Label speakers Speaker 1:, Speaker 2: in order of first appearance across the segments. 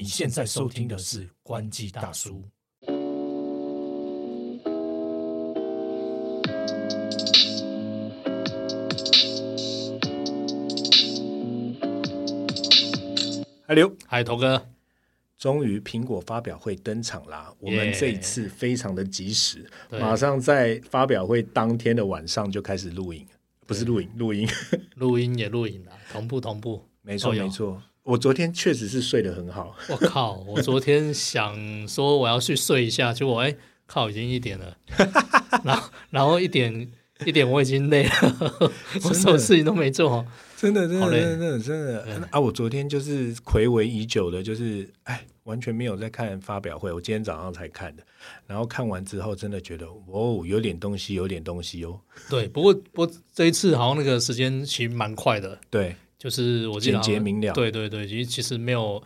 Speaker 1: 你现在收听的是关机大叔。
Speaker 2: 嗨刘，
Speaker 1: 嗨，头哥，
Speaker 2: 终于苹果发表会登场啦！我们这一次非常的及时，
Speaker 1: 对
Speaker 2: 马上在发表会当天的晚上就开始录影，不是录影，录音。
Speaker 1: 录音也录影了，同步同步。
Speaker 2: 没错，
Speaker 1: 都有
Speaker 2: 没错。我昨天确实是睡得很好，
Speaker 1: 我靠！我昨天想说我要去睡一下，结果哎，靠，已经一点了。然后，然后一点一点我已经累了，我什么事情都没做。
Speaker 2: 真的，真的，真的，真的，真的啊！我昨天就是暌违已久的，就是哎，完全没有在看发表会，我今天早上才看的。然后看完之后，真的觉得哦，有点东西，有点东西哦。
Speaker 1: 对，不过不过这一次好像那个时间其实蛮快的，
Speaker 2: 对，
Speaker 1: 就是我记得
Speaker 2: 简洁明了。
Speaker 1: 对对对，其实其实没有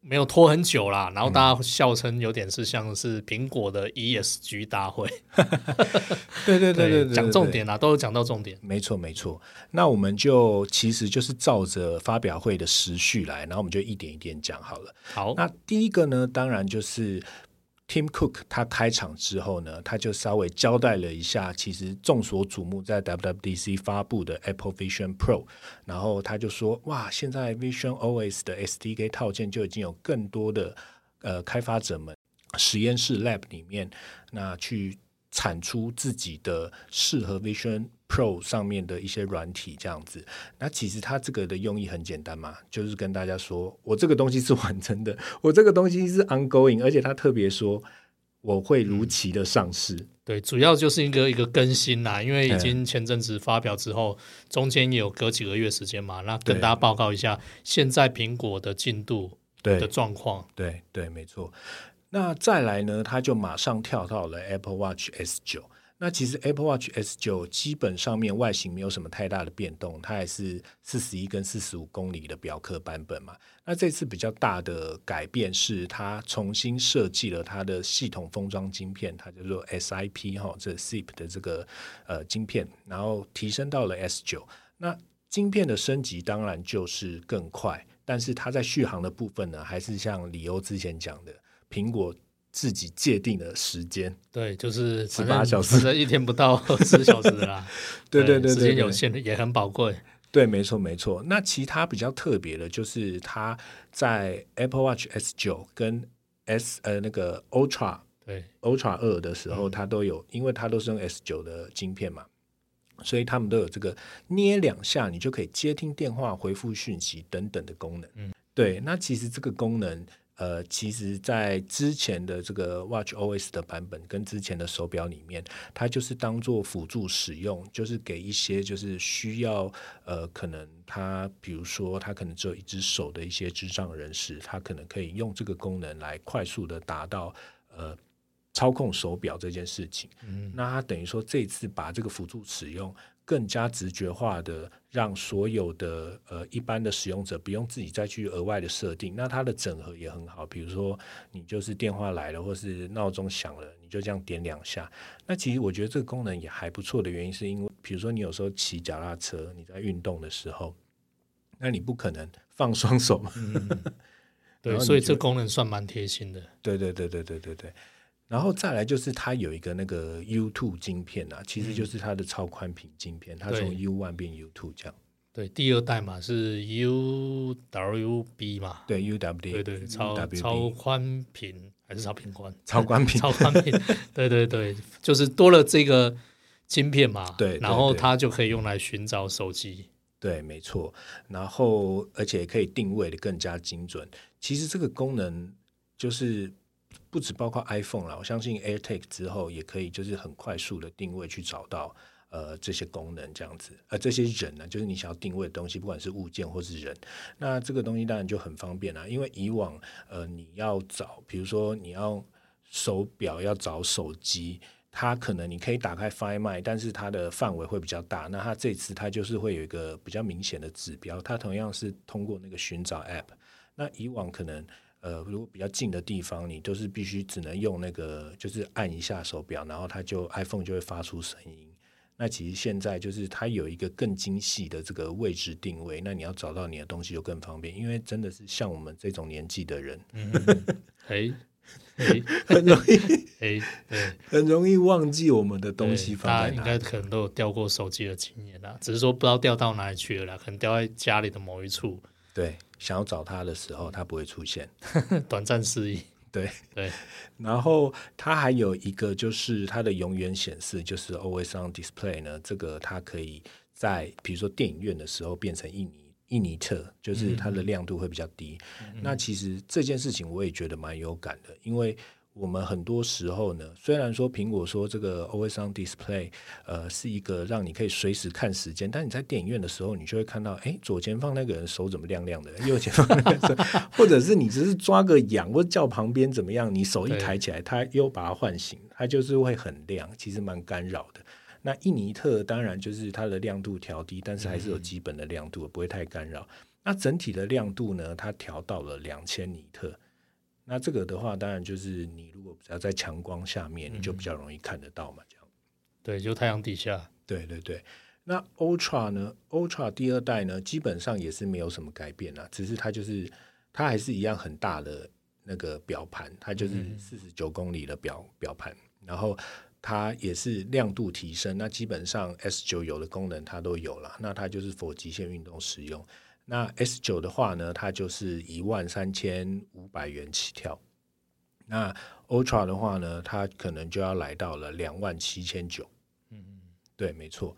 Speaker 1: 没有拖很久啦，然后大家笑称有点是像是苹果的 ESG 大会，
Speaker 2: 对对对对对，
Speaker 1: 讲重点啦，都有讲到重点。
Speaker 2: 没错，没错。那我们就其实就是照着发表会的时序来，然后我们就一点一点讲好了。
Speaker 1: 好，
Speaker 2: 那第一个呢，当然就是 Tim Cook 他开场之后呢，他就稍微交代了一下，其实众所瞩目在 WWDC 发布的 Apple Vision Pro，然后他就说，哇，现在 Vision OS 的 SDK 套件就已经有更多的呃开发者们实验室 Lab 里面，那去产出自己的适合 Vision Pro 上面的一些软体，这样子。那其实它这个的用意很简单嘛，就是跟大家说我这个东西是完成的，我这个东西是 ongoing，而且它特别说我会如期的上市。
Speaker 1: 对，主要就是一个一个更新啦，因为已
Speaker 2: 嗯
Speaker 1: 经前阵子发表之后，中间也有隔几个月时间嘛，那跟大家报告一下现在苹果的进度的状况。
Speaker 2: 对对，没错。那再来呢，它就马上跳到了 Apple Watch S 九。那其实 Apple Watch S 九基本上面外形没有什么太大的变动，它还是四十一跟四十五公里的表壳版本嘛。那这次比较大的改变是，它重新设计了它的系统封装晶片，它叫做 SIP 哈，这 SIP 的这个呃晶片，然后提升到了 S 九。那晶片的升级当然就是更快，但是它在续航的部分呢，还是像李欧之前讲的，苹果自己界定的时间。
Speaker 1: 对，就是
Speaker 2: 十
Speaker 1: 八
Speaker 2: 小时
Speaker 1: 一天不到 二十小时的啦。
Speaker 2: 对对对
Speaker 1: 时间有限的也很宝贵。
Speaker 2: 对，没错没错。那其他比较特别的就是它在 Apple Watch S 九跟 S 呃那个 Ultra
Speaker 1: 对
Speaker 2: Ultra 二的时候，它都有，因为它都是用 S 九的晶片嘛，所以他们都有这个捏两下，你就可以接听电话、回复讯息等等的功能。
Speaker 1: 嗯，
Speaker 2: 对。那其实这个功能，呃，其实在之前的这个 Watch OS 的版本跟之前的手表里面，它就是当做辅助使用，就是给一些就是需要呃，可能他比如说他可能只有一只手的一些智障人士，他可能可以用这个功能来快速的达到呃操控手表这件事情。
Speaker 1: 嗯，
Speaker 2: 那他等于说这次把这个辅助使用更加直觉化的，让所有的呃一般的使用者不用自己再去额外的设定。那它的整合也很好，比如说你就是电话来了，或是闹钟响了，你就这样点两下。那其实我觉得这个功能也还不错的原因，是因为比如说你有时候骑脚踏车，你在运动的时候，那你不可能放双手嘛。然
Speaker 1: 对，所以这功能算蛮贴心的。
Speaker 2: 对对对对对对对。然后再来就是它有一个那个 U two 晶片啊，其实就是它的超宽屏晶片，它从 U one 变 U two 这样。
Speaker 1: 对，第二代嘛是 UWB 嘛，
Speaker 2: 对 U W
Speaker 1: 对对，超超宽屏还是超频宽？
Speaker 2: 超宽屏
Speaker 1: 超宽屏，对对对，就是多了这个晶片嘛，
Speaker 2: 对对
Speaker 1: 然后它就可以用来寻找手机。
Speaker 2: 对，没错。然后而且可以定位的更加精准。其实这个功能就是不只包括 iPhone 啦，我相信 AirTag 之后也可以就是很快速的定位去找到呃这些功能这样子。呃，这些人呢，就是你想要定位的东西，不管是物件或是人，那这个东西当然就很方便啦。因为以往呃你要找，比如说你要手表要找手机。它可能你可以打开 Find My，但是它的范围会比较大。那它这次它就是会有一个比较明显的指标，它同样是通过那个寻找 App。那以往可能呃，如果比较近的地方，你都是必须只能用那个，就是按一下手表，然后它就 iPhone 就会发出声音。那其实现在就是它有一个更精细的这个位置定位，那你要找到你的东西就更方便，因为真的是像我们这种年纪的人，
Speaker 1: 哎哎
Speaker 2: 很容易
Speaker 1: 哎，对，
Speaker 2: 很容易忘记我们的东西放在哪。
Speaker 1: 大家应该可能都有掉过手机的经验啦，只是说不知道掉到哪里去了啦，可能掉在家里的某一处，
Speaker 2: 对，想要找他的时候，他不会出现。
Speaker 1: 短暂失忆。
Speaker 2: 对，
Speaker 1: 对，
Speaker 2: 然后它还有一个就是它的永远显示，就是 Always on Display 呢，这个它可以在比如说电影院的时候变成印尼印尼特，就是它的亮度会比较低。那其实这件事情我也觉得蛮有感的，因为我们很多时候呢，虽然说苹果说这个 Always on Display，呃，是一个让你可以随时看时间，但你在电影院的时候，你就会看到，哎，左前方那个人手怎么亮亮的，右前方那个人，或者是你只是抓个痒，或者叫旁边怎么样，你手一抬起来，它又把它唤醒，它就是会很亮，其实蛮干扰的。那印尼特当然就是它的亮度调低，但是还是有基本的亮度，不会太干扰。那整体的亮度呢，它调到了两千尼特。那这个的话，当然就是你如果只要在强光下面，你就比较容易看得到嘛，这样。
Speaker 1: 对，就太阳底下，
Speaker 2: 对对对。那 Ultra 呢？Ultra 第二代呢，基本上也是没有什么改变啦，只是它就是它还是一样很大的那个表盘，它就是四十九公里的表表盘，然后它也是亮度提升。那基本上 S 九有的功能它都有了，那它就是否极限运动使用。那 S 九的话呢，它就是一万三千五百元起跳。那 Ultra 的话呢，它可能就要来到了两万七千九。嗯嗯，对，没错。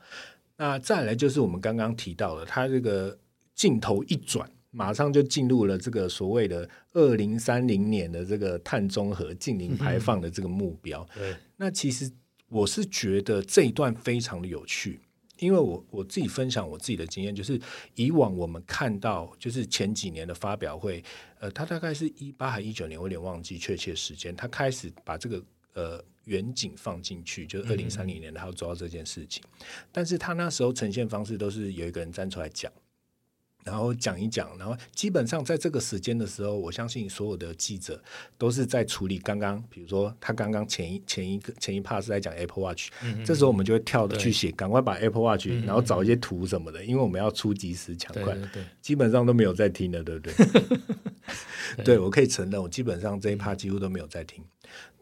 Speaker 2: 那再来就是我们刚刚提到的，它这个镜头一转，马上就进入了这个所谓的二零三零年的这个碳中和、净零排放的这个目标。
Speaker 1: 对，
Speaker 2: 那其实我是觉得这一段非常的有趣，因为我我自己分享我自己的经验，就是以往我们看到就是前几年的发表会，呃，他大概是一八还一九年，我有点忘记确切时间，他开始把这个呃远景放进去，就是二零三零年他要做到这件事情，但是他那时候呈现方式都是有一个人站出来讲。然后讲一讲，然后基本上在这个时间的时候，我相信所有的记者都是在处理刚刚，比如说他刚刚前一前一个前一 part 是在讲 Apple Watch，、这时候我们就会跳的去写，赶快把 Apple Watch，、然后找一些图什么的，因为我们要出及时抢快，
Speaker 1: 对对。对，
Speaker 2: 基本上都没有在听的，对不对？对，我可以承认，我基本上这一 part 几乎都没有在听。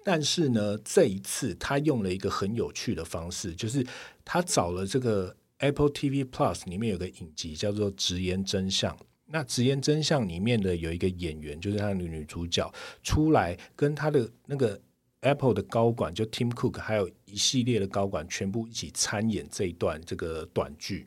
Speaker 2: 但是呢，这一次他用了一个很有趣的方式，就是他找了这个 Apple TV Plus 里面有个影集叫做《直言真相》。那《直言真相》里面的有一个演员，就是他的女主角出来跟他的那个 Apple 的高管，就 Tim Cook，还有一系列的高管，全部一起参演这一段这个短剧。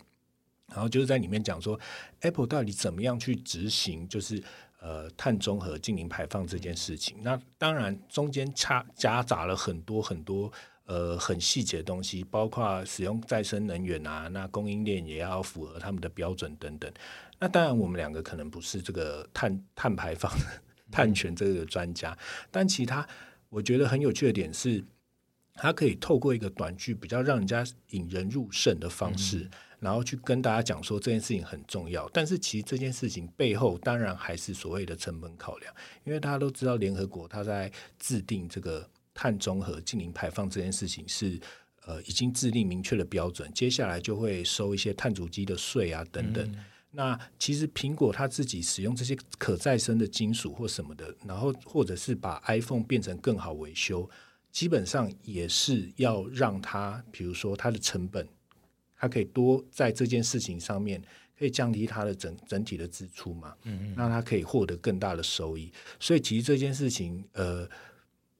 Speaker 2: 然后就是在里面讲说，Apple 到底怎么样去执行，就是呃碳中和、净零排放这件事情。那当然中间插夹杂了很多很多呃很细节的东西，包括使用再生能源啊，那供应链也要符合他们的标准等等。那当然我们两个可能不是这个碳碳排放、碳权这个专家，但其他我觉得很有趣的点是。它可以透过一个短剧，比较让人家引人入胜的方式，然后去跟大家讲说这件事情很重要。但是其实这件事情背后，当然还是所谓的成本考量，因为大家都知道联合国它在制定这个碳中和、净零排放这件事情是呃已经制定明确的标准，接下来就会收一些碳足迹的税啊等等。那其实苹果它自己使用这些可再生的金属或什么的，然后或者是把 iPhone 变成更好维修。基本上也是要让它，比如说它的成本，它可以多在这件事情上面可以降低它的整整体的支出嘛，嗯，那它可以获得更大的收益。所以其实这件事情，呃，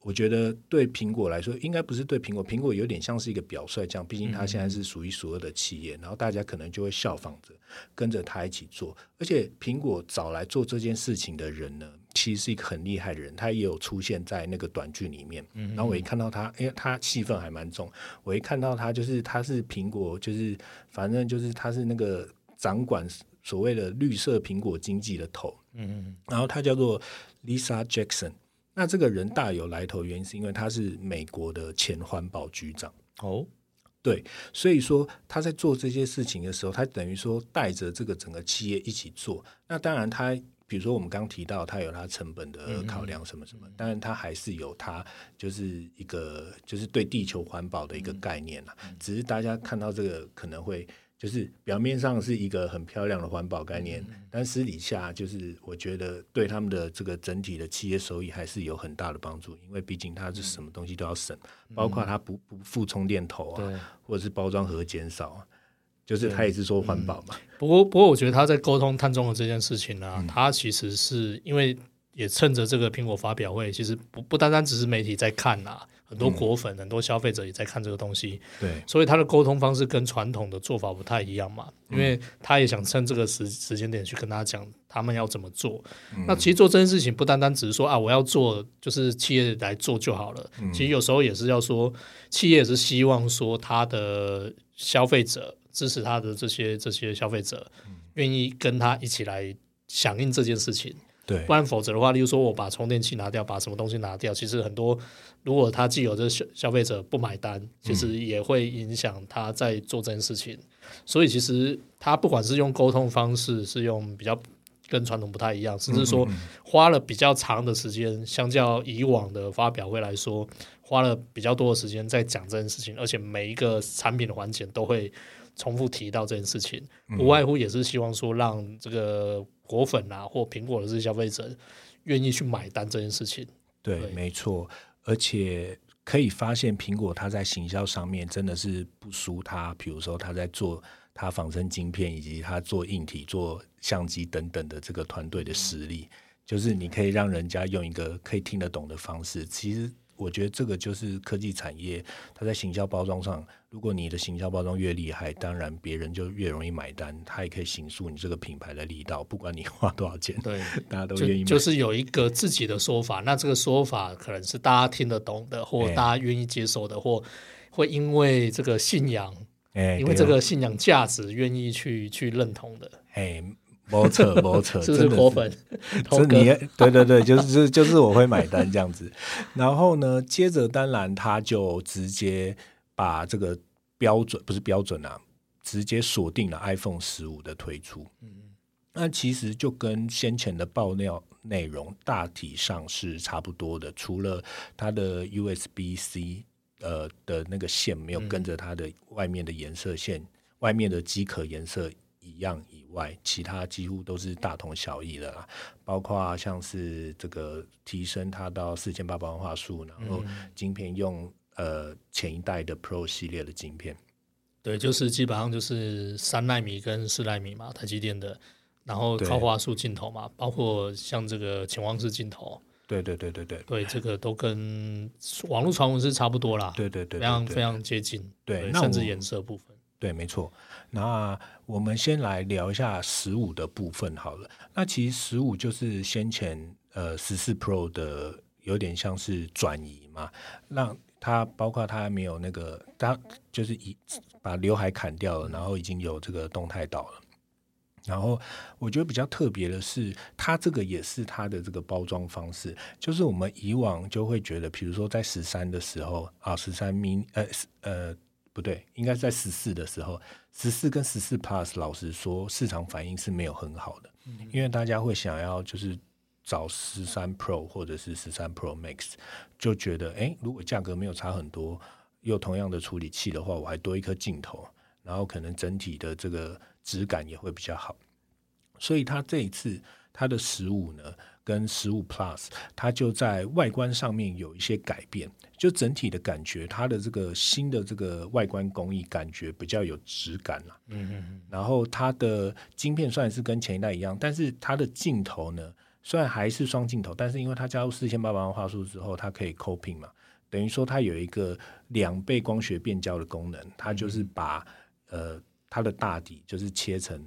Speaker 2: 我觉得对苹果来说，应该不是对苹果，苹果有点像是一个表率这样，毕竟它现在是数一数二的企业，然后大家可能就会效仿着跟着它一起做。而且苹果找来做这件事情的人呢，其实是一个很厉害的人，他也有出现在那个短剧里面。然后我一看到他，因为，他戏份还蛮重。我一看到他，就是他是苹果，就是反正就是他是那个掌管所谓的绿色苹果经济的头。
Speaker 1: 嗯嗯
Speaker 2: 然后他叫做 Lisa Jackson。那这个人大有来头，原因是因为他是美国的前环保局长。
Speaker 1: 哦，
Speaker 2: 对，所以说他在做这些事情的时候，他等于说带着这个整个企业一起做。那当然，他比如说我们刚提到他有他成本的考量什么什么，当然他还是有他就是一个就是对地球环保的一个概念啦。只是大家看到这个可能会就是表面上是一个很漂亮的环保概念，但私底下就是我觉得对他们的这个整体的企业收益还是有很大的帮助，因为毕竟它是什么东西都要省，包括它不不附充电头啊，或者是包装盒减少啊。就是它也是说环保。嘛，
Speaker 1: 不过不过我觉得他在沟通碳中和这件事情呢，他其实是因为也趁着这个苹果发表会，其实不不单单只是媒体在看呐，很多果粉、很多消费者也在看这个东西，
Speaker 2: 对，
Speaker 1: 所以他的沟通方式跟传统的做法不太一样嘛，因为他也想趁这个时时间点去跟大家讲他们要怎么做。那其实做这件事情不单单只是说啊，我要做就是企业来做就好了，其实有时候也是要说企业也是希望说他的消费者。支持他的这些这些消费者，愿意跟他一起来响应这件事情，
Speaker 2: 对，
Speaker 1: 不然否则的话，例如说我把充电器拿掉，把什么东西拿掉，其实很多如果他既有这消消费者不买单，其实也会影响他在做这件事情。所以其实他不管是用沟通方式，是用比较跟传统不太一样，甚至说花了比较长的时间，相较以往的发表会来说，花了比较多的时间在讲这件事情，而且每一个产品的环节都会。重复提到这件事情，无外乎也是希望说让这个果粉啊或苹果的这些消费者愿意去买单这件事情。
Speaker 2: 对，没错，而且可以发现苹果它在行销上面真的是不输它，比如说它在做它仿生晶片以及它做硬体、做相机等等的这个团队的实力，就是你可以让人家用一个可以听得懂的方式，其实。我觉得这个就是科技产业，它在行销包装上，如果你的行销包装越厉害，当然别人就越容易买单，它也可以行塑你这个品牌的力道。不管你花多少钱，
Speaker 1: 对，
Speaker 2: 大家都愿意。
Speaker 1: 就是有一个自己的说法，那这个说法可能是大家听得懂的，或大家愿意接受的，或会因为这个信仰，
Speaker 2: 哎，
Speaker 1: 因为这个信仰价值，愿意去去认同的，
Speaker 2: 哎。没扯没扯，
Speaker 1: 真是果粉，
Speaker 2: 是你对对对，就是就是我会买单这样子。然后呢，接着当然他就直接把这个标准不是标准啊，直接锁定了 iPhone 十五的推出。嗯那其实就跟先前的爆料内容大体上是差不多的，除了它的 USB C 呃的那个线没有跟着它的外面的颜色线，外面的机壳颜色。一样以外，其他几乎都是大同小异的啦。包括像是这个提升它到四千八百万画素，然后晶片用呃前一代的 Pro 系列的晶片。
Speaker 1: 对，就是基本上就是三纳米跟四纳米嘛，台积电的。然后高画素镜头嘛，包括像这个潜望式镜头。
Speaker 2: 对对对对对，
Speaker 1: 对这个都跟网络传闻是差不多啦。
Speaker 2: 对对对，
Speaker 1: 非常非常接近。对，甚至颜色部分。
Speaker 2: 对，没错。那我们先来聊一下十五的部分好了。那其实十五就是先前呃十四 Pro 的有点像是转移嘛，让它包括它没有那个，它就是已把刘海砍掉了，然后已经有这个动态岛了。然后我觉得比较特别的是，它这个也是它的这个包装方式，就是我们以往就会觉得，比如说在十三的时候啊，十三 min 呃呃。不对，应该在十四的时候，十四跟十四 Plus，老实说，市场反应是没有很好的，因为大家会想要就是找十三 Pro 或者是十三 Pro Max，就觉得哎，如果价格没有差很多，又同样的处理器的话，我还多一颗镜头，然后可能整体的这个质感也会比较好，所以它这一次它的十五呢。跟十五 Plus，它就在外观上面有一些改变，就整体的感觉，它的这个新的这个外观工艺感觉比较有质感了。嗯嗯嗯。然后它的晶片虽然是跟前一代一样，但是它的镜头呢，虽然还是双镜头，但是因为它加入四千八百万画素之后，它可以 coping 嘛，等于说它有一个两倍光学变焦的功能，它就是把呃它的大底就是切成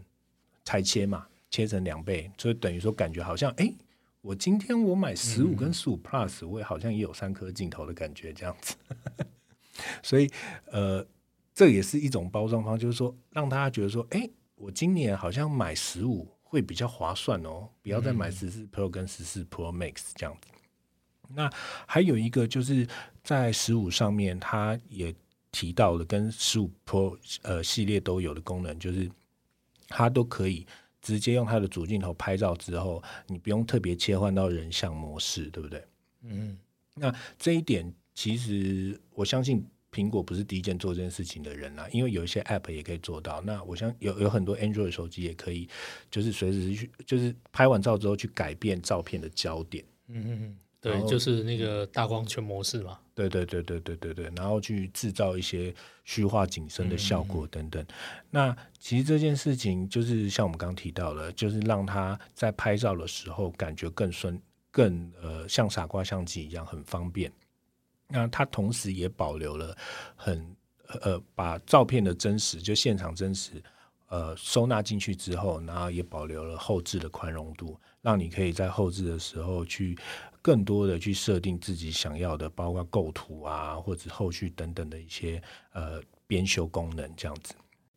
Speaker 2: 裁切嘛，切成两倍，所以等于说感觉好像哎。我今天我买十五跟十五 Plus，我也好像也有三颗镜头的感觉这样子，所以呃，这也是一种包装方，就是说让大家觉得说，哎，我今年好像买十五会比较划算哦，不要再买十四 Pro 跟十四 Pro Max 这样子。那还有一个就是在十五上面，它也提到了跟十五 Pro 呃系列都有的功能，就是它都可以。直接用它的主镜头拍照之后，你不用特别切换到人像模式，对不对？
Speaker 1: 嗯，
Speaker 2: 那这一点其实我相信苹果不是第一件做这件事情的人啦，因为有一些 App 也可以做到。那我相有有很多 Android 手机也可以，就是随时去，就是拍完照之后去改变照片的焦点。
Speaker 1: 嗯嗯嗯，对就是那个大光圈模式嘛。
Speaker 2: 对对对对对对对，然后去制造一些虚化景深的效果等等。那其实这件事情就是像我们刚刚提到的，就是让他在拍照的时候感觉更顺、更呃像傻瓜相机一样很方便。那它同时也保留了很呃把照片的真实，就现场真实。呃，收纳进去之后，然后也保留了后置的宽容度，让你可以在后置的时候去更多的去设定自己想要的，包括构图啊，或者后续等等的一些呃编修功能这样子。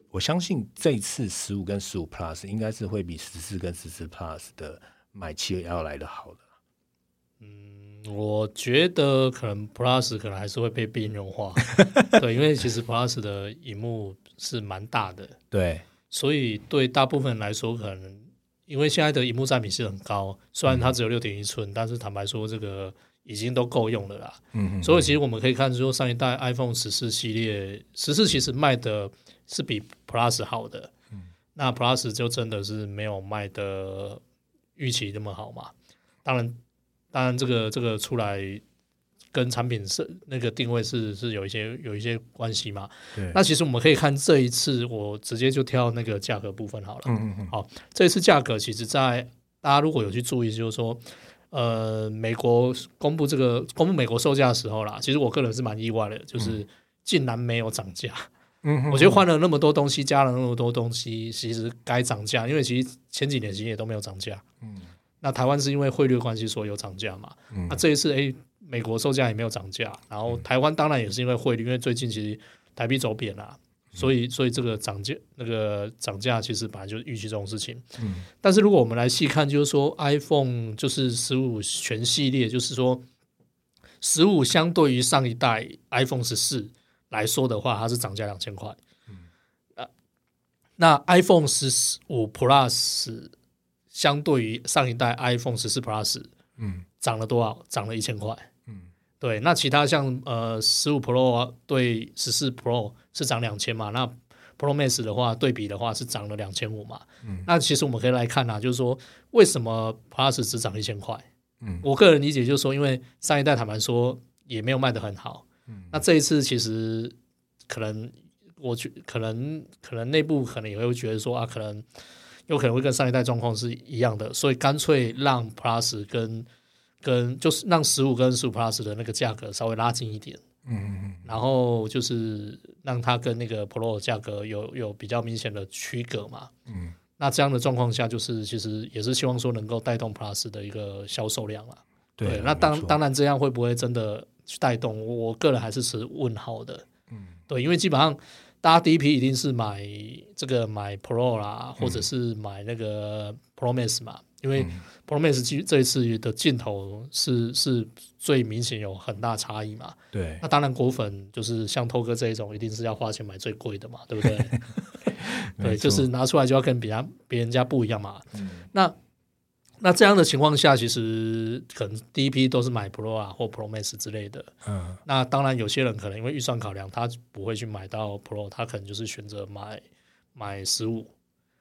Speaker 2: 我相信这一次十五跟十五 Plus 应该是会比十四跟十四 Plus 的买气要来的好的。
Speaker 1: 我觉得可能 Plus 可能还是会被边缘化，对，因为其实 Plus 的荧幕是蛮大的，
Speaker 2: 对，
Speaker 1: 所以对大部分人来说，可能因为现在的荧幕占比是很高，虽然它只有六点一寸，但是坦白说，这个已经都够用了啦。
Speaker 2: 嗯
Speaker 1: 所以其实我们可以看出，上一代 iPhone 十四系列，十四其实卖的是比 Plus 好的，嗯那 Plus 就真的是没有卖的预期那么好嘛。当然，当然这个这个出来跟产品是那个定位是是有一些有一些关系嘛。
Speaker 2: 对，
Speaker 1: 那其实我们可以看这一次，我直接就挑那个价格部分好了。
Speaker 2: 嗯嗯嗯，
Speaker 1: 好，这一次价格其实在大家如果有去注意，就是说，呃，美国公布这个公布美国售价的时候啦，其实我个人是蛮意外的，就是竟然没有涨价。
Speaker 2: 嗯
Speaker 1: 我觉得换了那么多东西，加了那么多东西，其实该涨价，因为其实前几年其实也都没有涨价。
Speaker 2: 嗯
Speaker 1: 那台湾是因为汇率关系，所以有涨价嘛。
Speaker 2: 嗯
Speaker 1: 那这一次，诶，美国售价也没有涨价，然后台湾当然也是因为汇率，因为最近其实台币走贬啦，所以所以这个涨价那个涨价其实本来就是预期这种事情。
Speaker 2: 嗯
Speaker 1: 但是如果我们来细看，就是说 iPhone 就是十五全系列，就是说十五相对于上一代 iPhone 十四来说的话，它是涨价两千块。啊，那 iPhone 十五 Plus 相对于上一代 iPhone 十四 Plus
Speaker 2: 嗯
Speaker 1: 涨了多少？涨了一千块。
Speaker 2: 嗯
Speaker 1: 对，那其他像呃十五 Pro 对十四 Pro 是涨两千嘛？那 Pro Max 的话，对比的话是涨了两千五嘛？
Speaker 2: 嗯
Speaker 1: 那其实我们可以来看啊，就是说为什么 Plus 只涨一千块？
Speaker 2: 嗯
Speaker 1: 我个人理解就是说，因为上一代坦白说也没有卖得很好，
Speaker 2: 嗯
Speaker 1: 那这一次其实可能我觉可能可能内部可能也会觉得说啊，可能有可能会跟上一代状况是一样的，所以干脆让 Plus 跟跟就是让十五跟十五 Plus 的那个价格稍微拉近一点，
Speaker 2: 嗯嗯
Speaker 1: 然后就是让它跟那个 Pro 的价格有有比较明显的区隔嘛。
Speaker 2: 嗯，
Speaker 1: 那这样的状况下，就是其实也是希望说能够带动 Plus 的一个销售量啊。
Speaker 2: 对，
Speaker 1: 那当当然这样会不会真的去带动？我我个人还是持问号的。
Speaker 2: 嗯
Speaker 1: 对，因为基本上大家第一批一定是买这个买 Pro 啦，或者
Speaker 2: 嗯
Speaker 1: 是买那个 Pro Max 嘛，因为
Speaker 2: 嗯
Speaker 1: Pro Max 这这一次的镜头是是最明显有很大差异嘛。
Speaker 2: 对
Speaker 1: 那当然果粉就是像偷哥这一种，一定是要花钱买最贵的嘛，对不对？对，就是拿出来就要跟别人别人家不一样嘛。
Speaker 2: 嗯
Speaker 1: 那那这样的情况下，其实可能第一批都是买 Pro 啊或 Pro Max 之类的。
Speaker 2: 嗯
Speaker 1: 那当然，有些人可能因为预算考量，他不会去买到 Pro，他可能就是选择买买十五。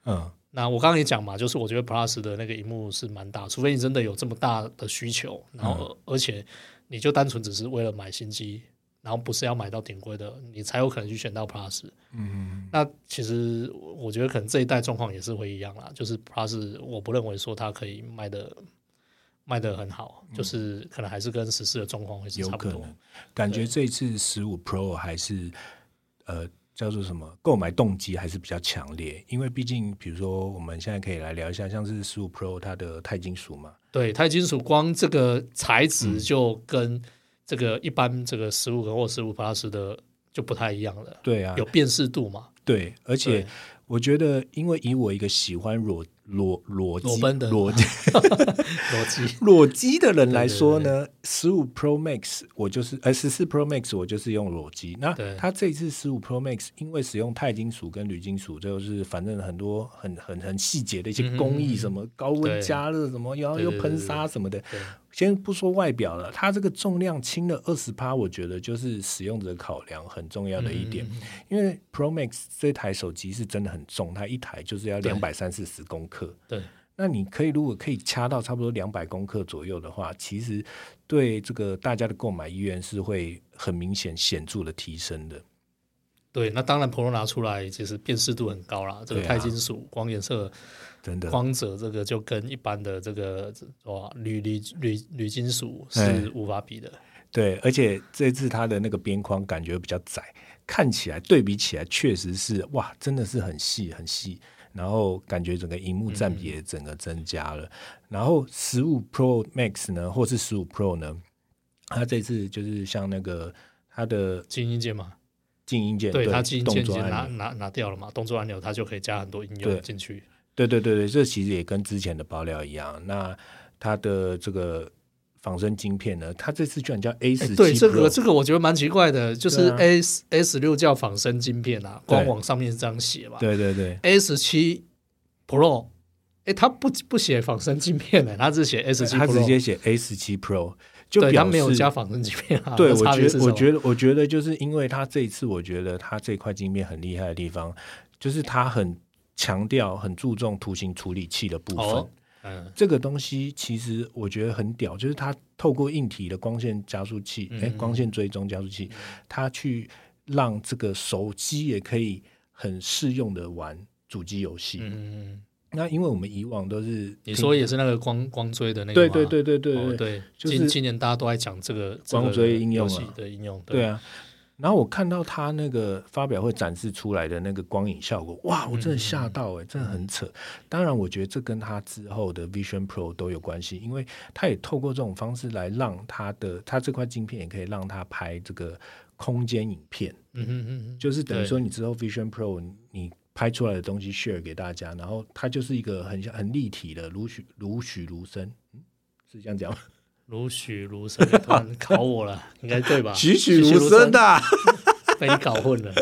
Speaker 2: 嗯
Speaker 1: 那我刚刚也讲嘛，就是我觉得 Plus 的那个荧幕是蛮大，除非你真的有这么大的需求，然后而而且你就单纯只是为了买新机，然后不是要买到顶规的，你才有可能去选到 Plus。
Speaker 2: 嗯。
Speaker 1: 那其实我觉得可能这一代状况也是会一样啦，就是 Plus 我不认为说它可以卖的卖的很好，就是可能还是跟十四的状况会是差不多。
Speaker 2: 感觉这一次十五 Pro 还是呃叫做什么购买动机还是比较强烈，因为毕竟比如说我们现在可以来聊一下，像是十五 Pro 它的钛金属嘛，
Speaker 1: 对，钛金属光这个材
Speaker 2: 嗯。
Speaker 1: 质就跟这个一般这个十五或十五 Plus 的就不太一样了，
Speaker 2: 对啊。
Speaker 1: 有，辨识度嘛。
Speaker 2: 对，而且我觉得，因为以我一个喜欢裸裸裸机
Speaker 1: 裸奔的。
Speaker 2: 裸机。
Speaker 1: 逻辑，
Speaker 2: 裸机的人来说呢，十五 Pro Max 我就是呃十四 Pro Max 我就是用裸机。那它这一次十五 Pro Max 因为使用钛金属跟铝金属，就是反正很多很很很细节的一些工艺，什么高温加热，什么然后又喷砂什么的。
Speaker 1: 对
Speaker 2: 先不说外表了，它这个重量轻了二十趴，我觉得就是使用者考量很重要的一点。因为 Pro Max 这台手机是真的很重，它一台就是要
Speaker 1: 对
Speaker 2: 两百三四十公克。
Speaker 1: 对，
Speaker 2: 那你可以如果可以掐到差不多两百公克左右的话，其实对这个大家的购买意愿是会很明显显著的提升的。
Speaker 1: 对，那当然 Pro 拿出来，其实辨识度很高啦。这个钛金属、光颜色、
Speaker 2: 真的，
Speaker 1: 光泽，这个就跟一般的这个哇铝铝铝铝金属
Speaker 2: 哎
Speaker 1: 是无法比的。
Speaker 2: 对，而且这次它的那个边框感觉比较窄，看起来对比起来确实是哇，真的是很细很细，然后感觉整个荧幕占比也整个增加了。然后十五 Pro Max 呢，或是十五 Pro 呢，它这次就是像那个它的
Speaker 1: 静音键嘛，
Speaker 2: 静音键，
Speaker 1: 对它静音键已经拿拿拿掉了嘛，动作按钮它就可以加很多应
Speaker 2: 对
Speaker 1: 用进去。
Speaker 2: 对对对对，这其实也跟之前的爆料一样。那它的这个仿生晶片呢，它这次居然叫 A 十
Speaker 1: 对，这个这个我觉得蛮奇怪的，就是
Speaker 2: 对啊
Speaker 1: S S 六叫仿生晶片啊，官网上面是这样写嘛。
Speaker 2: 对对对
Speaker 1: ，A 十七 Pro，哎，它不不写仿生晶片的，它只写 S 七
Speaker 2: 它
Speaker 1: Pro，
Speaker 2: 直接写 A 十七 Pro，就
Speaker 1: 对，
Speaker 2: 表
Speaker 1: 它没有加仿生晶片啊。
Speaker 2: 对，我觉得，我觉得，我觉得，就是因为他这一次，我觉得他这块晶片很厉害的地方，就是他很强调、很注重图形处理器的部分。
Speaker 1: 哦，嗯，
Speaker 2: 这个东西其实我觉得很屌，就是它透过硬体的光线加速器，哎、
Speaker 1: 嗯
Speaker 2: 光线追踪加速器，它去让这个手机也可以很适用的玩主机游戏。
Speaker 1: 嗯，
Speaker 2: 那因为我们以往都是
Speaker 1: 你说也是那个光光追的那
Speaker 2: 对对对对对对
Speaker 1: 哦对，
Speaker 2: 就是
Speaker 1: 今今年大家都在讲这个
Speaker 2: 光追应用啊。
Speaker 1: 游戏的应用，
Speaker 2: 对啊。然后我看到他那个发表会展示出来的那个光影效果，哇，我真的吓到哎、真的很扯。当然，我觉得这跟他之后的 Vision Pro 都有关系，因为他也透过这种方式来让他的他这块镜片也可以让他拍这个空间影片，
Speaker 1: 嗯嗯嗯嗯，
Speaker 2: 就是等于说你之后 Vision Pro 你你拍出来的东西 share 给大家，然后它就是一个很像很立体的如许如许如生，嗯，是这样讲吗？
Speaker 1: 如许如生，突然考我了，应该对吧？
Speaker 2: 栩栩如生的啊、
Speaker 1: 被你搞混了。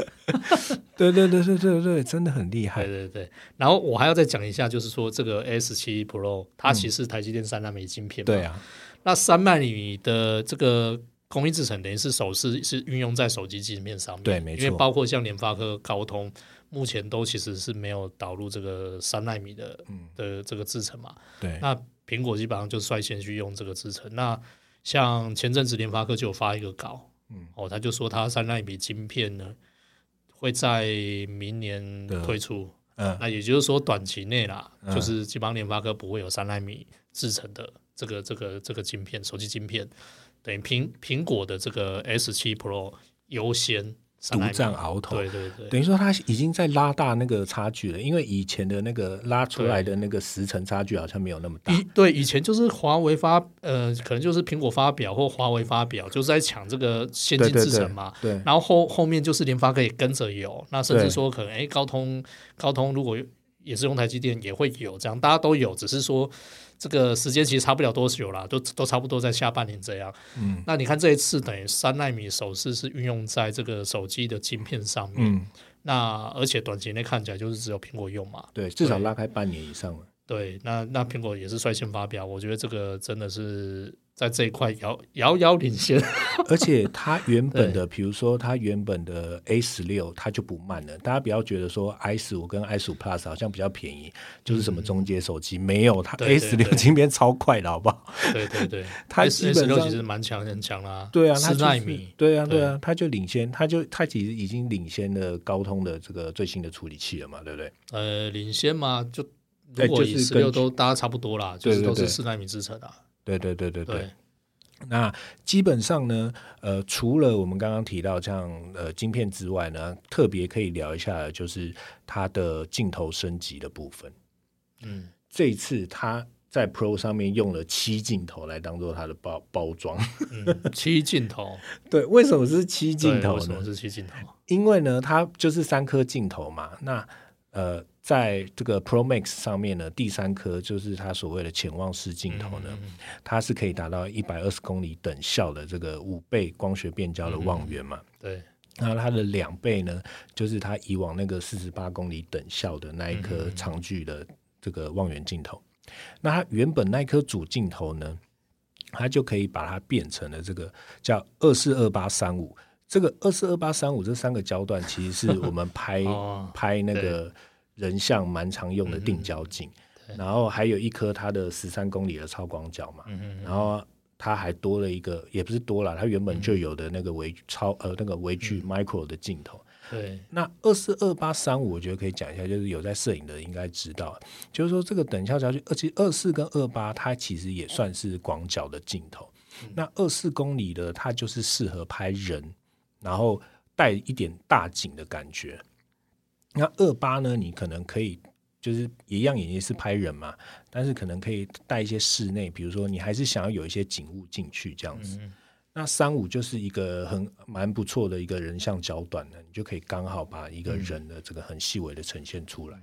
Speaker 2: 对对对对对对，真的很厉害。
Speaker 1: 对。对对，然后我还要再讲一下，就是说这个 S 七 Pro 它其实是台积电三纳米晶片嘛，
Speaker 2: 对啊，
Speaker 1: 那三纳米的这个工艺制成，等于是首次是运用在手机晶片上面，
Speaker 2: 对没错。
Speaker 1: 因为包括像联发科、高通，目前都其实是没有导入这个三纳米的
Speaker 2: 嗯，
Speaker 1: 的这个制程嘛，
Speaker 2: 对，
Speaker 1: 那苹果基本上就率先去用这个制程。那像前阵子联发科就有发一个稿，
Speaker 2: 嗯，
Speaker 1: 哦，他就说他三纳米晶片呢会在明年推出，
Speaker 2: 嗯，
Speaker 1: 那也就是说短期内啦，
Speaker 2: 嗯。
Speaker 1: 就是基本上联发科不会有三纳米制成的这个这个这个晶片，手机晶片，等于苹苹果的这个 S 七 Pro 优先
Speaker 2: 独占鳌头。
Speaker 1: 对对对。
Speaker 2: 等于说他已经在拉大那个差距了，因为以前的那个拉出来的那个时程差距好像没有那么大。
Speaker 1: 以对以前就是华为发呃，可能就是苹果发表或华为发表，就是在抢这个先进制程嘛。
Speaker 2: 对
Speaker 1: 然后后后面就是联发科也跟着有，那甚至说可能哎高通高通如果也是用台积电也会有这样，大家都有，只是说这个时间其实差不了多久啦，都都差不多在下半年这样。
Speaker 2: 嗯
Speaker 1: 那你看这一次等于三纳米手势是运用在这个手机的晶片上面，
Speaker 2: 嗯，
Speaker 1: 那而且短期内看起来就是只有苹果用嘛。
Speaker 2: 对，至少拉开半年以上了。
Speaker 1: 对，那那苹果也是率先发表，我觉得这个真的是在这一块遥遥遥领先。
Speaker 2: 而且它原本的，比如说它原本的 A 十六，它就不慢了。大家不要觉得说 i 十五跟 i 十五 Plus 好像比较便宜，就是什么中阶手机，没有它
Speaker 1: 对
Speaker 2: A
Speaker 1: 对
Speaker 2: 十六今天超快的好不好？
Speaker 1: 对对对，
Speaker 2: 它本上
Speaker 1: 六其实蛮强很强啦，
Speaker 2: 对啊，它
Speaker 1: 四
Speaker 2: 就是
Speaker 1: 纳米，
Speaker 2: 对啊，对
Speaker 1: 对
Speaker 2: 啊，它就领先，它就它其实已经领先了高通的这个最新的处理器了嘛，对不对？
Speaker 1: 呃，领先嘛，就
Speaker 2: 对
Speaker 1: 如果以十六都大家差不多啦，就是都是四纳米制成啊。
Speaker 2: 对对对对对。
Speaker 1: 对，
Speaker 2: 那基本上呢，呃，除了我们刚刚提到像呃晶片之外呢，特别可以聊一下的就是它的镜头升级的部分。
Speaker 1: 嗯，
Speaker 2: 这一次它在 Pro 上面用了七镜头来当做它的包包装。
Speaker 1: 嗯，七镜头，
Speaker 2: 对，为什么是七
Speaker 1: 对
Speaker 2: 镜头呢
Speaker 1: 为什么？是七镜头？
Speaker 2: 因为呢，它就是三颗镜头嘛。那呃，在这个 Pro Max 上面呢，第三颗就是它所谓的潜望式镜头呢，它是可以达到一百二十公里等效的这个五倍光学变焦的望远嘛。
Speaker 1: 对，
Speaker 2: 那它的两倍呢，就是它以往那个四十八公里等效的那一颗长距的这个望远镜头。那它原本那颗主镜头呢，它就可以把它变成了这个叫二四二八三五。这个二四二八三五这三个焦段，其实是我们拍 拍那个人像蛮常用的定焦镜，然后还有一颗它的十三公里的超广角嘛，然后它还多了一个，也不是多了，它原本就有的那个微超呃那个微距 micro 的镜头。
Speaker 1: 对，
Speaker 2: 那二四二八三五，我觉得可以讲一下，就是有在摄影的应该知道，就是说这个等效焦距，而且二四跟二八，它其实也算是广角的镜头。那二四公里的，它就是适合拍人。然后带一点大景的感觉。那二八呢？你可能可以就是一样，也是拍人嘛，但是可能可以带一些室内，比如说你还是想要有一些景物进去这样子。那三五就是一个很蛮不错的一个人像焦段的，你就可以刚好把一个人的这个很细微的呈现出来。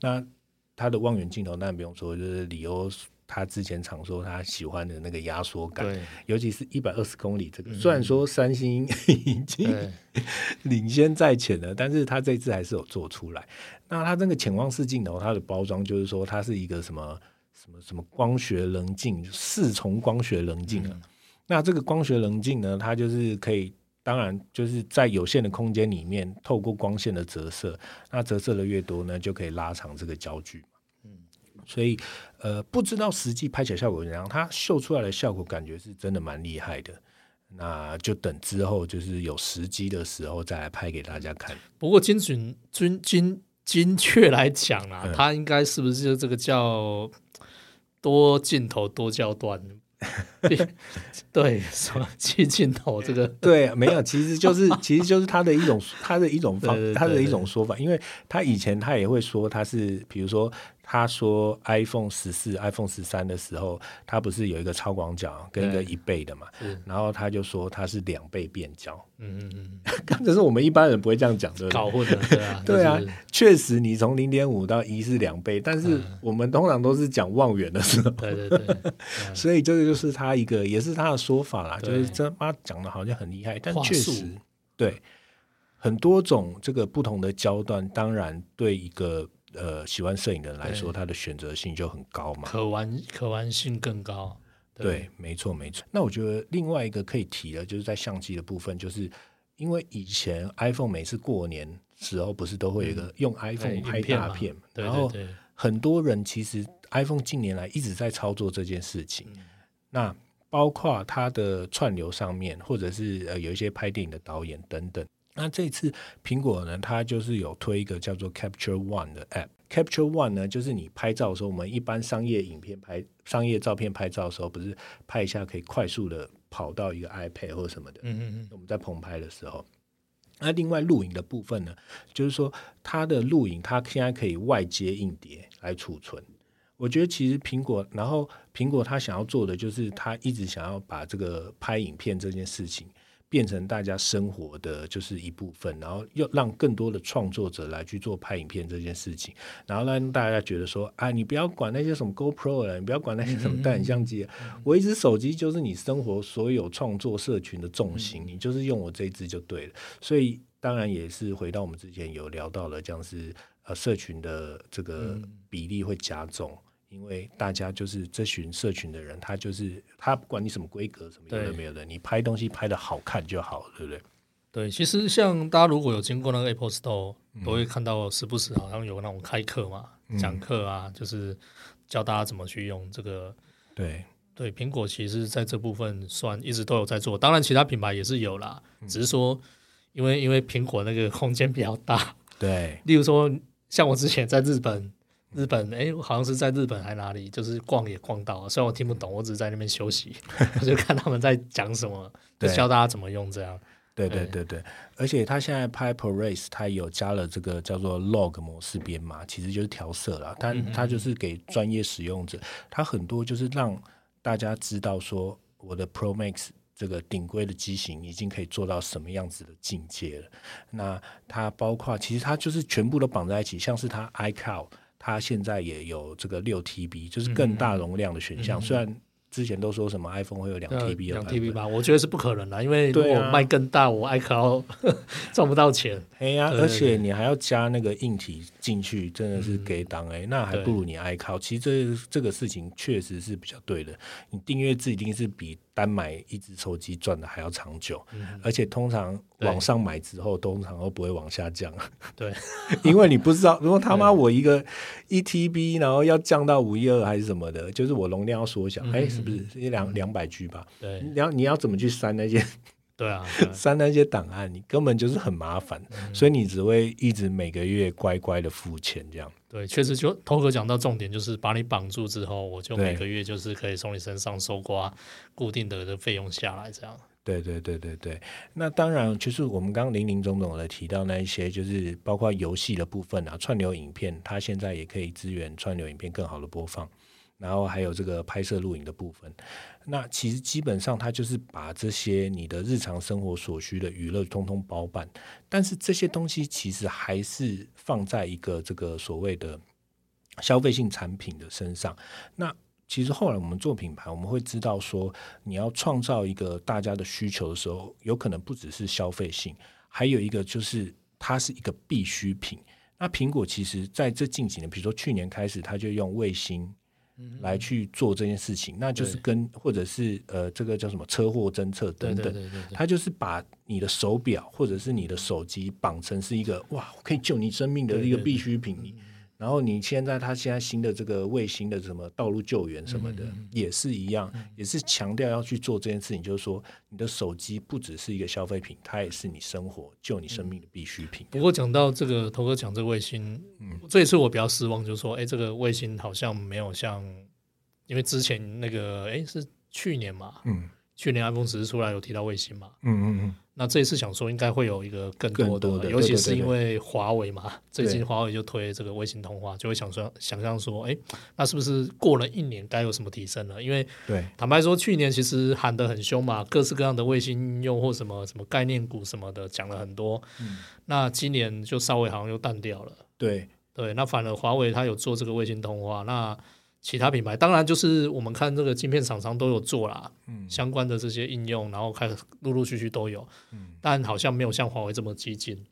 Speaker 2: 那它的望远镜头，那不用说，就是李欧。他之前常说他喜欢的那个压缩感，尤其是一百二十公里这个。虽然说三星已经 领先在前了，但是他这次还是有做出来。那他这个潜望式镜头，它的包装就是说它是一个什么什么什么光学棱镜，四重光学棱镜啊。那这个光学棱镜呢，它就是可以，当然就是在有限的空间里面，透过光线的折射，那折射的越多呢，就可以拉长这个焦距。所以，呃，不知道实际拍起来效果怎样，它秀出来的效果感觉是真的蛮厉害的。那就等之后就是有时机的时候再来拍给大家看。
Speaker 1: 不过精准、精精精确来讲啊，它应该是不是就这个叫多镜头多焦段？对，什么七镜头？这个
Speaker 2: 对，没有，其实就是 其实就是他的一种他的一种方，它的一种说法，因为他以前他也会说他是，比如说。他说，iPhone 十四、iPhone 十三的时候，他不是有一个超广角跟一个一倍的嘛？然后他就说它是两倍变焦。嗯嗯嗯，这是我们一般人不会这样讲的。
Speaker 1: 搞混了，对啊，
Speaker 2: 对啊，确实，你从零点五到一是两倍，但是我们通常都是讲望远的时候。
Speaker 1: 对对对。
Speaker 2: 所以这个就是他一个，也是他的说法啦，就是这妈讲的好像很厉害，但确实对很多种这个不同的焦段，当然对一个。呃，喜欢摄影的人来说，他的选择性就很高嘛，
Speaker 1: 可玩可玩性更高。
Speaker 2: 对，没错没错。那我觉得另外一个可以提的，就是在相机的部分，就是因为以前 iPhone 每次过年时候不是都会有一个用 iPhone 拍大片，然后很多人其实 iPhone 近年来一直在操作这件事情。那包括它的串流上面，或者是呃有一些拍电影的导演等等。那这次苹果呢，它就是有推一个叫做 Capture One 的 App。Capture One 呢，就是你拍照的时候，我们一般商业影片拍、商业照片拍照的时候，不是拍一下可以快速的跑到一个 iPad 或者什么的。嗯嗯嗯。我们在棚拍的时候，那另外录影的部分呢，就是说它的录影，它现在可以外接硬碟来储存。我觉得其实苹果，然后苹果它想要做的就是，它一直想要把这个拍影片这件事情。变成大家生活的就是一部分，然后又让更多的创作者来去做拍影片这件事情，然后让大家觉得说，啊，你不要管那些什么 GoPro 了，你不要管那些什么单眼相机，我一只手机就是你生活所有创作社群的重心，你就是用我这一支就对了。所以当然也是回到我们之前有聊到了，像是呃社群的这个比例会加重。因为大家就是这群社群的人，他就是他不管你什么规格什么有的没有的，你拍东西拍的好看就好，对不对？
Speaker 1: 对，其实像大家如果有经过那个 Apple Store，都会看到时不时好像有那种开课嘛，讲课啊，就是教大家怎么去用这个。
Speaker 2: 对
Speaker 1: 对，苹果其实在这部分算一直都有在做，当然其他品牌也是有啦，只是说因为因为苹果那个空间比较大，
Speaker 2: 对，
Speaker 1: 例如说像我之前在日本。日本哎，好像是在日本还哪里，就是逛也逛到了，虽然我听不懂，我只是在那边休息，我就看他们在讲什么，就教大家怎么用这样。
Speaker 2: 对对对对，而且他现在拍 ProRes，他有加了这个叫做 Log 模式编码，其实就是调色了，但他就是给专业使用者，他很多就是让大家知道说我的 Pro Max。这个顶规的机型已经可以做到什么样子的境界了。那它包括其实它就是全部都绑在一起，像是它 iCloud，它现在也有这个六 TB，就是更大容量的选项。虽然之前都说什么 iPhone 会有两 TB 的
Speaker 1: 两 TB，吧，我觉得是不可能的，因为如果卖更大，我 iCloud 赚不到钱。
Speaker 2: 哎呀，而且你还要加那个硬体进去，真的是
Speaker 1: 嗯。
Speaker 2: 给档哎，那还不如你 iCloud。其实这这个事情确实是比较对的，你订阅制一定是比单买一只手机赚的还要长久，而且通常
Speaker 1: 嗯对
Speaker 2: 往上买之后，通常都不会往下降，
Speaker 1: 对，
Speaker 2: 因为你不知道，如果他妈我一个一 TB，然后要降到五一二还是什么的，就是我容量要缩小，
Speaker 1: 嗯
Speaker 2: 哎、是不是？一两两百 G 吧？
Speaker 1: 对。
Speaker 2: 你要你要怎么去删那些
Speaker 1: 对啊，对啊
Speaker 2: 删那些档案？你根本就是很麻烦，
Speaker 1: 嗯
Speaker 2: 所以你只会一直每个月乖乖的付钱这样。
Speaker 1: 对，确实就头哥讲到重点，就是把你绑住之后，我就每个月就是可以从你身上收刮固定的的费用下来，这样。
Speaker 2: 对对对对对，那当然就是我们刚刚零零总总的提到那一些，就是包括游戏的部分啊，串流影片，它现在也可以支援串流影片更好的播放，然后还有这个拍摄录影的部分。那其实基本上它就是把这些你的日常生活所需的娱乐通通包办，但是这些东西其实还是放在一个这个所谓的消费性产品的身上。那其实后来我们做品牌，我们会知道说，你要创造一个大家的需求的时候，有可能不只是消费性，还有一个就是它是一个必需品。那苹果其实在这近几年，比如说去年开始，它就用卫星来去做这件事情，那就是跟或者是呃这个叫什么车祸侦测等等，
Speaker 1: 对对对对，
Speaker 2: 它就是把你的手表或者是你的手机绑成是一个哇，可以救你生命的一个必需品。你然后你现在它现在新的这个卫星的什么道路救援什么的、也是一样，也是强调要去做这件事情，就是说你的手机不只是一个消费品，它也是你生活救你生命的必需品。
Speaker 1: 不过讲到这个头哥讲这个卫星，
Speaker 2: 嗯。
Speaker 1: 这一次我比较失望，就是说，哎，这个卫星好像没有像，因为之前那个，哎，是去年嘛，
Speaker 2: 嗯
Speaker 1: 去年 iPhone 十四出来有提到卫星嘛，
Speaker 2: 嗯嗯嗯，
Speaker 1: 那这一次想说应该会有一个更多的，
Speaker 2: 多的
Speaker 1: 尤其是因为华为嘛，最近华为就推这个卫星通话，就会想说想象说，哎，那是不是过了一年该有什么提升了？因为
Speaker 2: 对。
Speaker 1: 坦白说，去年其实喊得很凶嘛，各式各样的卫星应用或什么什么概念股什么的讲了很多，
Speaker 2: 嗯。
Speaker 1: 那今年就稍微好像又淡掉了。
Speaker 2: 对。
Speaker 1: 对，那反而华为它有做这个卫星通话，那其他品牌当然就是我们看这个晶片厂商都有做啦，
Speaker 2: 嗯
Speaker 1: 相关的这些应用，然后开始陆陆续续都有，
Speaker 2: 嗯
Speaker 1: 但好像没有像华为这么激进。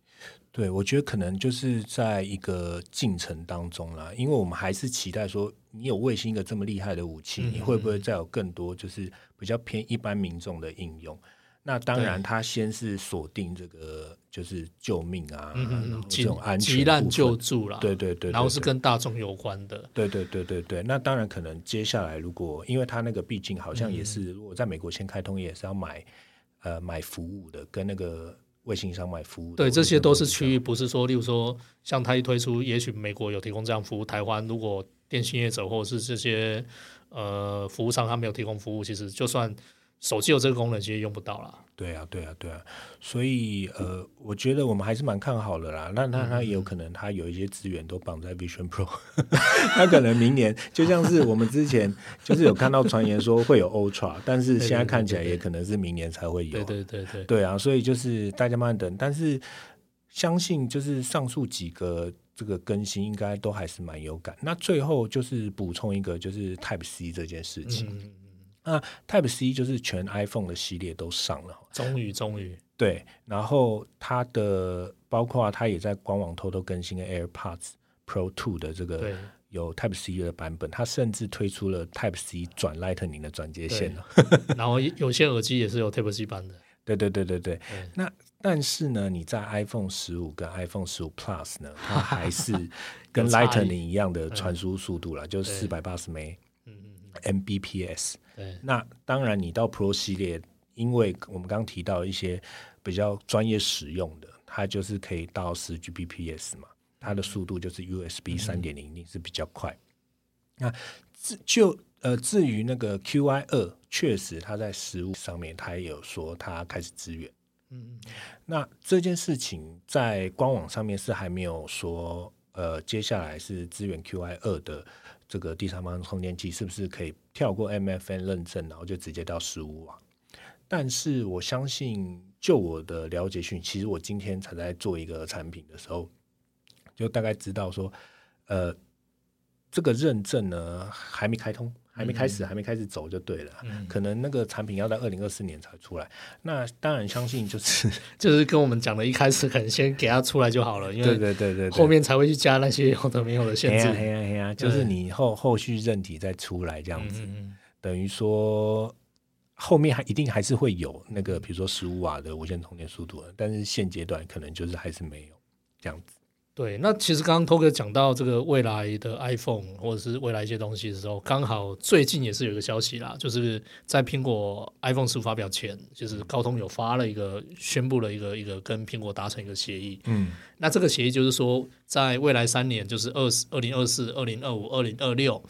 Speaker 2: 对，我觉得可能就是在一个进程当中啦，因为我们还是期待说，你有卫星一个这么厉害的武器，
Speaker 1: 嗯
Speaker 2: 你会不会再有更多就是比较偏一般民众的应用？那当然，
Speaker 1: 对
Speaker 2: 它先是锁定这个就是救命啊，
Speaker 1: 嗯嗯嗯，
Speaker 2: 这种安全
Speaker 1: 急难救助啦，
Speaker 2: 对对对，
Speaker 1: 然后是跟大众有关的。
Speaker 2: 对对对对对，那当然可能接下来如果因为它那个毕竟好像也是，如果在美国先开通也是要买呃买服务的，跟那个卫星商买服务的，
Speaker 1: 对，这些都是区域，不是说，例如说，像它一推出，也许美国有提供这样服务，台湾如果电信业者或者是这些呃服务商他没有提供服务，其实就算手机有这个功能，其实用不到啦。
Speaker 2: 对啊，对啊，对啊，所以呃，我觉得我们还是蛮看好的啦。那那它也有可能，它有一些资源都绑在 Vision Pro，它可能明年就像是我们之前就是有看到传言说会有 Ultra，但是现在看起来也可能是明年才会有。
Speaker 1: 对对对对，
Speaker 2: 对啊，所以就是大家慢慢等，但是相信就是上述几个这个更新应该都还是蛮有感。那最后就是补充一个，就是 Type C 这件事情。
Speaker 1: 嗯，
Speaker 2: 那 Type C 就是全 iPhone 的系列都上了。
Speaker 1: 终于终于，
Speaker 2: 对，然后它的包括它也在官网偷偷更新了 AirPods Pro Two 的这个有 Type C 的版本，它甚至推出了 Type C 转 Lightning 的转接线了。
Speaker 1: 然后有些耳机也是有 Type C 版的，
Speaker 2: 对对对对对。
Speaker 1: 对
Speaker 2: 那但是呢，你在 iPhone 十五跟 iPhone 十五 Plus 呢，它还是 跟 Lightning 一样的传输速度了，就是四
Speaker 1: 对
Speaker 2: 百八十
Speaker 1: 嗯，
Speaker 2: Mbps。
Speaker 1: 对
Speaker 2: 那当然，你到 Pro 系列，因为我们刚刚提到一些比较专业使用的，它就是可以到十 Gbps 嘛，它的速度就是 USB 三点零，是比较快。那至就呃，至于那个 QI 二，确实它在实物上面，它也有说它开始支援。
Speaker 1: 嗯
Speaker 2: 那这件事情在官网上面是还没有说，呃，接下来是支援 QI 二的这个第三方充电器，是不是可以跳过 MFN 认证，然后就直接到十五瓦？但是我相信，就我的了解讯，其实我今天才在做一个产品的时候，就大概知道说，呃，这个认证呢还没开通。还没开始，还没开始走就对了。可能那个产品要在二零二四年才出来。那当然相信就是
Speaker 1: 就是跟我们讲的，一开始可能先给它出来就好了，因为
Speaker 2: 对对对对，
Speaker 1: 后面才会去加那些有的没有的限制。
Speaker 2: 嘿呀嘿呀，就是你后后续认体再出来这样子，等于说后面还一定还是会有那个，比如说十五瓦的无线充电速度，但是现阶段可能就是还是没有这样子。
Speaker 1: 对，那其实刚刚 t o 讲到这个未来的 iPhone 或者是未来一些东西的时候，刚好最近也是有一个消息啦，就是在苹果 iPhone 十五发表前，就是高通有发了一个宣布了一个一个跟苹果达成一个协议。嗯，那这个协议就是说，在未来三年，就是二二零二四、二零二五、二零二六，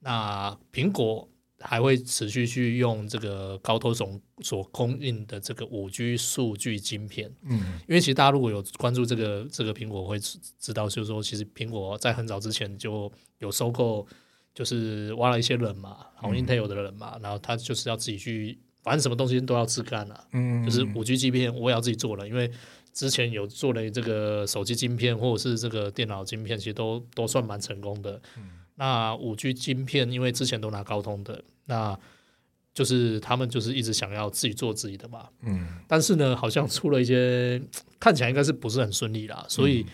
Speaker 1: 那苹果。还会持续去用这个高通总所供应的这个五 G 数据晶片，嗯，因为其实大家如果有关注这个这个苹果，会知道就是说，其实苹果在很早之前就有收购，就是挖了一些人嘛，好 Intel 的人嘛，然后他就是要自己去，反正什么东西都要自干了，嗯，就是五 G 晶片我也要自己做了，因为之前有做了这个手机晶片或者是这个电脑晶片，其实都都算蛮成功的，嗯。那五 G 晶片，因为之前都拿高通的，那就是他们就是一直想要自己做自己的嘛。嗯。但是呢，好像出了一些看起来应该是不是很顺利啦，所以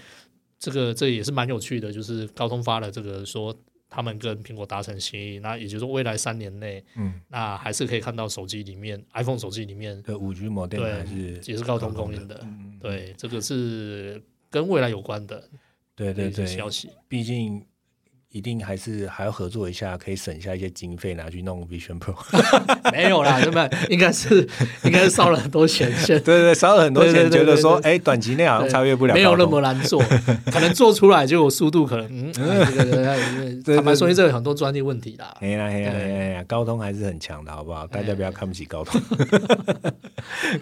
Speaker 1: 这个这也是蛮有趣的，就是高通发了这个说他们跟苹果达成协议，那也就是说未来三年内，嗯，那还是可以看到手机里面 iPhone 手机里面
Speaker 2: 的五 G 模电还是
Speaker 1: 也是高通供应的。对，这个是跟未来有关的。
Speaker 2: 对对对，
Speaker 1: 消息，
Speaker 2: 毕竟。一定还是还要合作一下，可以省下一些经费拿去弄 Vision Pro。
Speaker 1: 没有啦，对不对？应该是 应该是烧了很多钱，对
Speaker 2: 对对，烧了很多钱，觉得说，哎，短期内好像超越不了，
Speaker 1: 没有那么难做，可能做出来就有速度可能，嗯，这个坦白说，这有很多专利问题啦。
Speaker 2: 哎呀哎呀哎呀，高通还是很强的，好不好？大家不要看不起高通，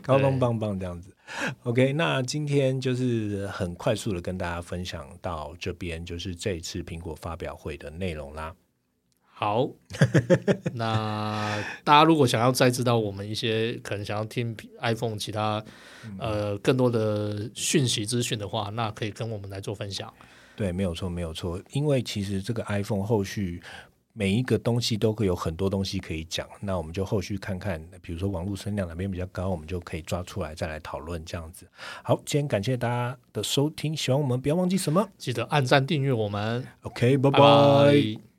Speaker 2: 高通棒棒这样子。OK，那今天就是很快速的跟大家分享到这边，就是这次苹果发表会的内容啦。
Speaker 1: 好，那大家如果想要再知道我们一些可能想要听 iPhone 其他呃更多的讯息资讯的话，那可以跟我们来做分享。
Speaker 2: 对，没有错，没有错，因为其实这个 iPhone 后续。每一个东西都会有很多东西可以讲，那我们就后续看看，比如说网络声量哪边比较高，我们就可以抓出来再来讨论这样子。好，今天感谢大家的收听，喜欢我们不要忘记什么，
Speaker 1: 记得按赞订阅我们。
Speaker 2: OK，拜拜。